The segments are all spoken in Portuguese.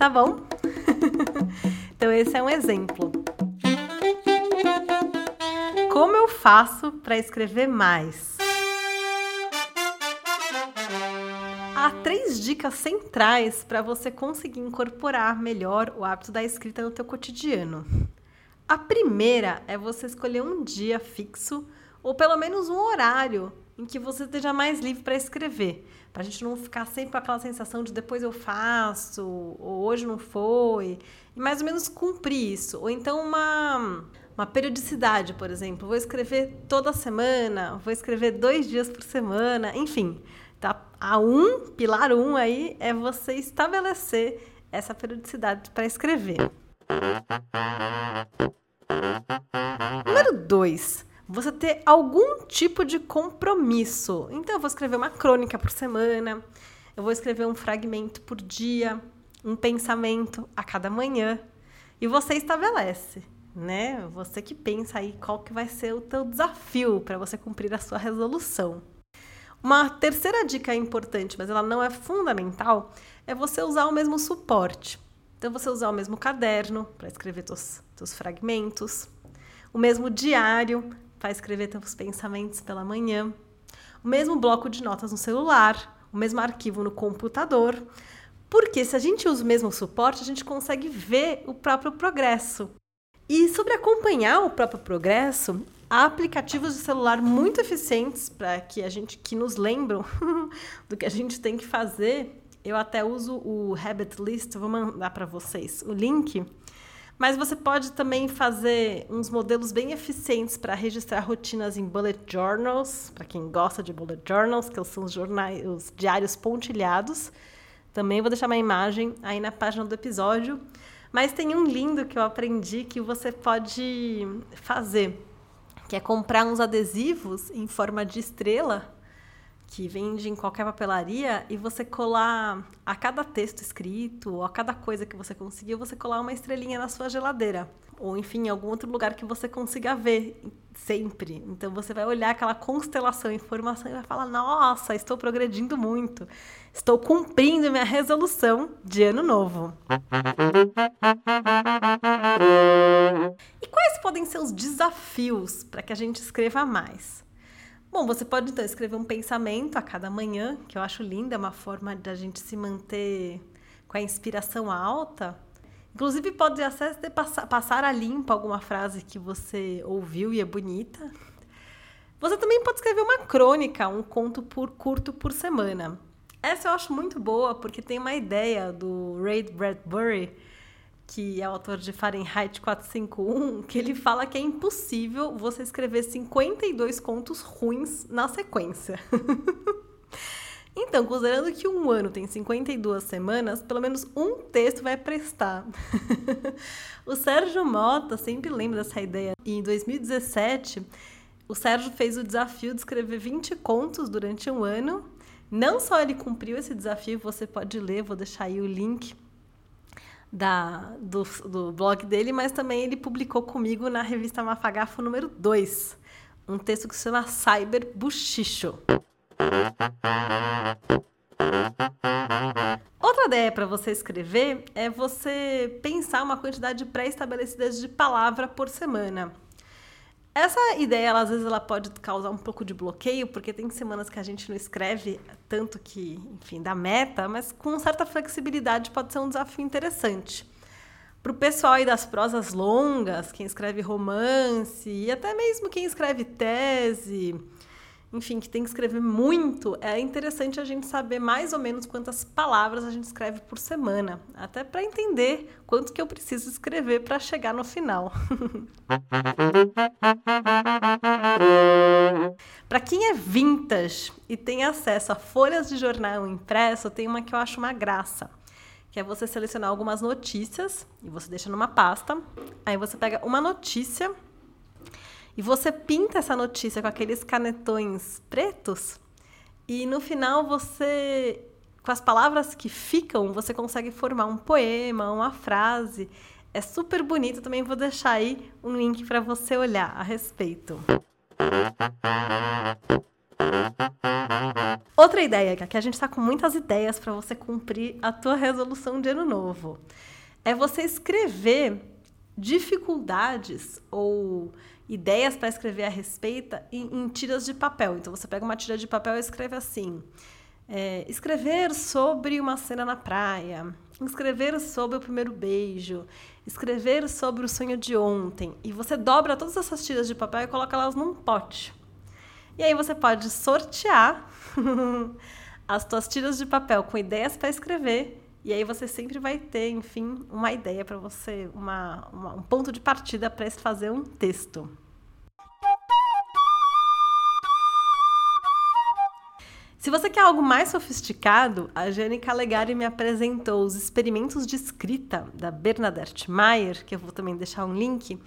tá bom? então esse é um exemplo. Como eu faço para escrever mais? Há três dicas centrais para você conseguir incorporar melhor o hábito da escrita no teu cotidiano. A primeira é você escolher um dia fixo ou pelo menos um horário em que você esteja mais livre para escrever, para a gente não ficar sempre com aquela sensação de depois eu faço, ou hoje não foi, e mais ou menos cumprir isso. Ou então uma, uma periodicidade, por exemplo, vou escrever toda semana, vou escrever dois dias por semana, enfim. Tá? A um, pilar um aí, é você estabelecer essa periodicidade para escrever. Número dois você ter algum tipo de compromisso. Então, eu vou escrever uma crônica por semana, eu vou escrever um fragmento por dia, um pensamento a cada manhã. E você estabelece, né? Você que pensa aí qual que vai ser o teu desafio para você cumprir a sua resolução. Uma terceira dica importante, mas ela não é fundamental, é você usar o mesmo suporte. Então, você usar o mesmo caderno para escrever seus, seus fragmentos, o mesmo diário para escrever teus pensamentos pela manhã, o mesmo bloco de notas no celular, o mesmo arquivo no computador, porque se a gente usa o mesmo suporte, a gente consegue ver o próprio progresso. E sobre acompanhar o próprio progresso, há aplicativos de celular muito eficientes para que a gente que nos lembram do que a gente tem que fazer. Eu até uso o Habit List, vou mandar para vocês o link mas você pode também fazer uns modelos bem eficientes para registrar rotinas em bullet journals, para quem gosta de bullet journals, que são os, jornais, os diários pontilhados. Também vou deixar uma imagem aí na página do episódio. Mas tem um lindo que eu aprendi que você pode fazer, que é comprar uns adesivos em forma de estrela que vende em qualquer papelaria e você colar a cada texto escrito, ou a cada coisa que você conseguiu, você colar uma estrelinha na sua geladeira. Ou, enfim, em algum outro lugar que você consiga ver sempre. Então, você vai olhar aquela constelação, informação e vai falar: Nossa, estou progredindo muito. Estou cumprindo minha resolução de ano novo. E quais podem ser os desafios para que a gente escreva mais? Bom, você pode então escrever um pensamento a cada manhã, que eu acho linda, é uma forma da gente se manter com a inspiração alta. Inclusive, pode até passar a limpo alguma frase que você ouviu e é bonita. Você também pode escrever uma crônica, um conto por curto por semana. Essa eu acho muito boa porque tem uma ideia do Ray Bradbury que é o autor de Fahrenheit 451, que ele fala que é impossível você escrever 52 contos ruins na sequência. então, considerando que um ano tem 52 semanas, pelo menos um texto vai prestar. o Sérgio Mota sempre lembra dessa ideia. E em 2017, o Sérgio fez o desafio de escrever 20 contos durante um ano. Não só ele cumpriu esse desafio, você pode ler, vou deixar aí o link da, do, do blog dele, mas também ele publicou comigo na revista Mafagafo número 2, um texto que se chama Cyber Buchicho. Outra ideia para você escrever é você pensar uma quantidade pré-estabelecida de palavra por semana. Essa ideia, ela, às vezes, ela pode causar um pouco de bloqueio, porque tem semanas que a gente não escreve tanto que, enfim, dá meta, mas com certa flexibilidade pode ser um desafio interessante. Para o pessoal aí das prosas longas, quem escreve romance, e até mesmo quem escreve tese, enfim, que tem que escrever muito, é interessante a gente saber mais ou menos quantas palavras a gente escreve por semana, até para entender quanto que eu preciso escrever para chegar no final. para quem é vintage e tem acesso a folhas de jornal impresso, tem uma que eu acho uma graça que é você selecionar algumas notícias e você deixa numa pasta. Aí você pega uma notícia e você pinta essa notícia com aqueles canetões pretos e no final você com as palavras que ficam, você consegue formar um poema, uma frase. É super bonito, também vou deixar aí um link para você olhar a respeito. Outra ideia, que a gente está com muitas ideias para você cumprir a tua resolução de ano novo, é você escrever dificuldades ou ideias para escrever a respeito em, em, tiras de papel. Então você pega uma tira de papel e escreve assim: é, escrever sobre uma cena na praia, escrever sobre o primeiro beijo, escrever sobre o sonho de ontem. E você dobra todas essas tiras de papel e coloca elas num pote. E aí você pode sortear as suas tiras de papel com ideias para escrever e aí você sempre vai ter, enfim, uma ideia para você, uma, uma, um ponto de partida para fazer um texto. Se você quer algo mais sofisticado, a Jane Calegari me apresentou os experimentos de escrita da Bernadette Meyer, que eu vou também deixar um link,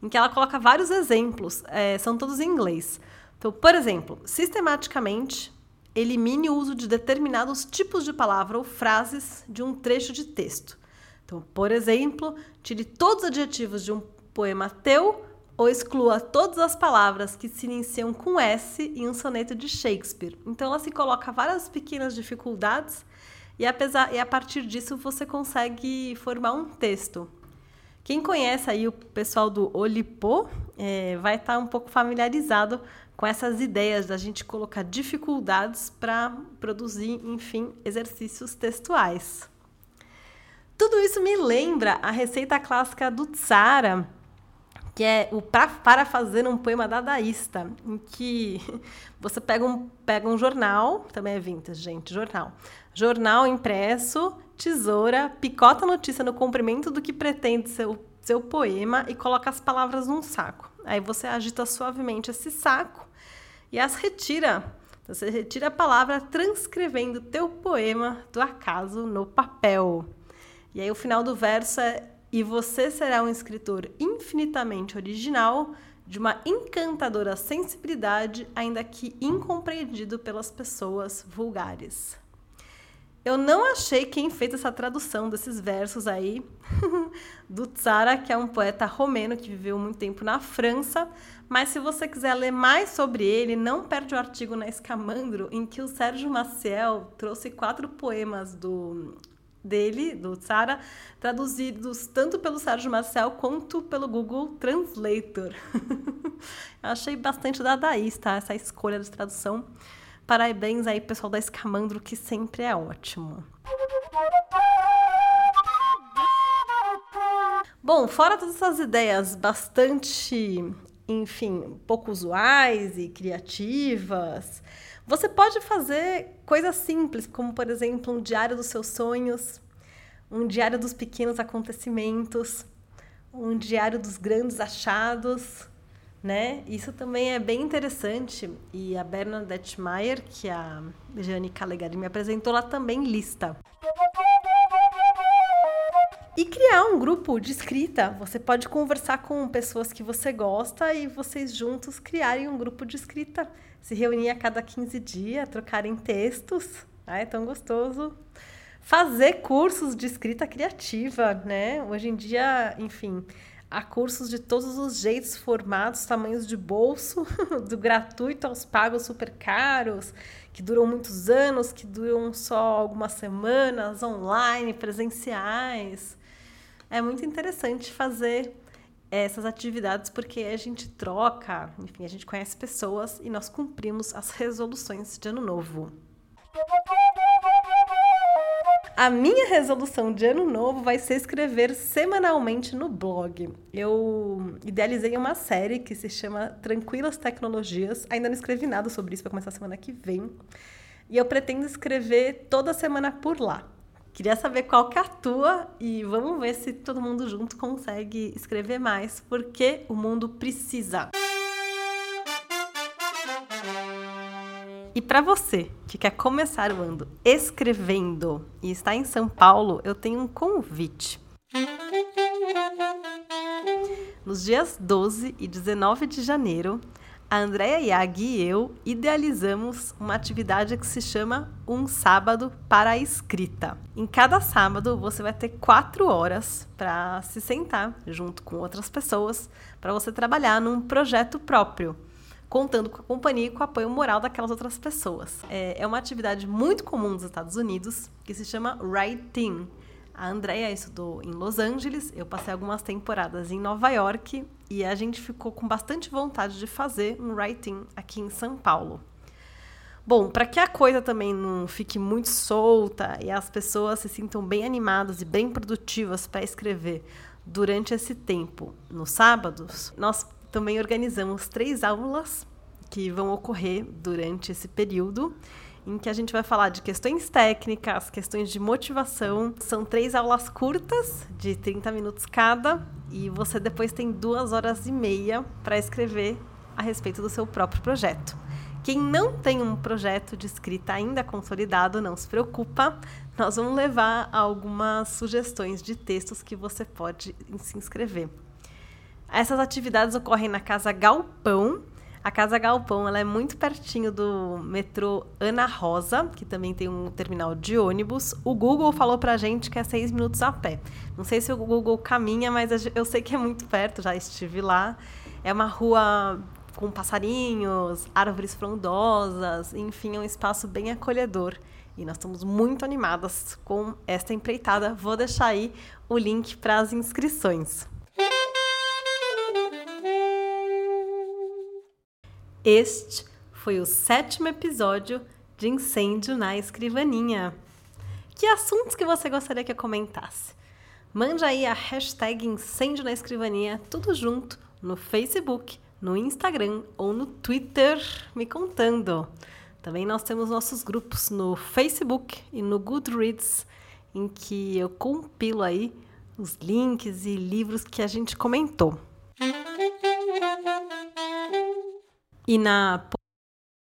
em que ela coloca vários exemplos, é, são todos em inglês. Então, por exemplo, sistematicamente elimine o uso de determinados tipos de palavra ou frases de um trecho de texto. Então, por exemplo, tire todos os adjetivos de um poema teu ou exclua todas as palavras que se iniciam com S em um soneto de Shakespeare. Então, ela se coloca várias pequenas dificuldades e, apesar, e a partir disso você consegue formar um texto. Quem conhece aí o pessoal do Olipô é, vai estar um pouco familiarizado com essas ideias da gente colocar dificuldades para produzir, enfim, exercícios textuais. Tudo isso me lembra a receita clássica do Tsara, que é o pra, para fazer um poema dadaísta, em que você pega um, pega um jornal, também é vintage, gente, jornal. Jornal impresso, tesoura, picota a notícia no comprimento do que pretende ser o seu poema e coloca as palavras num saco. Aí você agita suavemente esse saco e as retira. Você retira a palavra transcrevendo teu poema do acaso no papel. E aí o final do verso é: E você será um escritor infinitamente original, de uma encantadora sensibilidade, ainda que incompreendido pelas pessoas vulgares. Eu não achei quem fez essa tradução desses versos aí do Tsara, que é um poeta romeno que viveu muito tempo na França. Mas se você quiser ler mais sobre ele, não perde o artigo na Escamandro, em que o Sérgio Maciel trouxe quatro poemas do dele, do Tsara, traduzidos tanto pelo Sérgio Maciel quanto pelo Google Translator. Achei bastante dadaísta essa escolha de tradução. Parabéns aí, pessoal da Escamandro, que sempre é ótimo. Bom, fora todas essas ideias bastante, enfim, pouco usuais e criativas, você pode fazer coisas simples, como por exemplo um diário dos seus sonhos, um diário dos pequenos acontecimentos, um diário dos grandes achados, né? Isso também é bem interessante e a Bernadette Meyer, que a Jane Calegari me apresentou, ela também lista. E criar um grupo de escrita. Você pode conversar com pessoas que você gosta e vocês juntos criarem um grupo de escrita. Se reunir a cada 15 dias, trocarem textos. Ah, é tão gostoso. Fazer cursos de escrita criativa, né? Hoje em dia, enfim, há cursos de todos os jeitos, formatos, tamanhos de bolso, do gratuito aos pagos super caros, que duram muitos anos, que duram só algumas semanas, online, presenciais. É muito interessante fazer essas atividades porque a gente troca, enfim, a gente conhece pessoas e nós cumprimos as resoluções de ano novo. A minha resolução de ano novo vai ser escrever semanalmente no blog. Eu idealizei uma série que se chama Tranquilas Tecnologias. Ainda não escrevi nada sobre isso, vai começar semana que vem. E eu pretendo escrever toda semana por lá. Queria saber qual que é a tua e vamos ver se todo mundo junto consegue escrever mais, porque o mundo precisa. E para você que quer começar o ano escrevendo e está em São Paulo, eu tenho um convite. Nos dias 12 e 19 de janeiro, a Andrea Yag e eu idealizamos uma atividade que se chama Um Sábado para a Escrita. Em cada sábado, você vai ter quatro horas para se sentar junto com outras pessoas para você trabalhar num projeto próprio contando com a companhia e com o apoio moral daquelas outras pessoas. É, é uma atividade muito comum nos Estados Unidos que se chama writing. A Andrea estudou em Los Angeles, eu passei algumas temporadas em Nova York e a gente ficou com bastante vontade de fazer um writing aqui em São Paulo. Bom, para que a coisa também não fique muito solta e as pessoas se sintam bem animadas e bem produtivas para escrever durante esse tempo, nos sábados, nós também organizamos três aulas que vão ocorrer durante esse período em que a gente vai falar de questões técnicas, questões de motivação. São três aulas curtas, de 30 minutos cada, e você depois tem duas horas e meia para escrever a respeito do seu próprio projeto. Quem não tem um projeto de escrita ainda consolidado, não se preocupa, nós vamos levar algumas sugestões de textos que você pode se inscrever. Essas atividades ocorrem na Casa Galpão, a Casa Galpão ela é muito pertinho do metrô Ana Rosa, que também tem um terminal de ônibus. O Google falou pra gente que é seis minutos a pé. Não sei se o Google caminha, mas eu sei que é muito perto, já estive lá. É uma rua com passarinhos, árvores frondosas, enfim, é um espaço bem acolhedor. E nós estamos muito animadas com esta empreitada. Vou deixar aí o link para as inscrições. Este foi o sétimo episódio de Incêndio na Escrivaninha. Que assuntos que você gostaria que eu comentasse? Mande aí a hashtag Incêndio na Escrivaninha, tudo junto, no Facebook, no Instagram ou no Twitter, me contando. Também nós temos nossos grupos no Facebook e no Goodreads, em que eu compilo aí os links e livros que a gente comentou. E na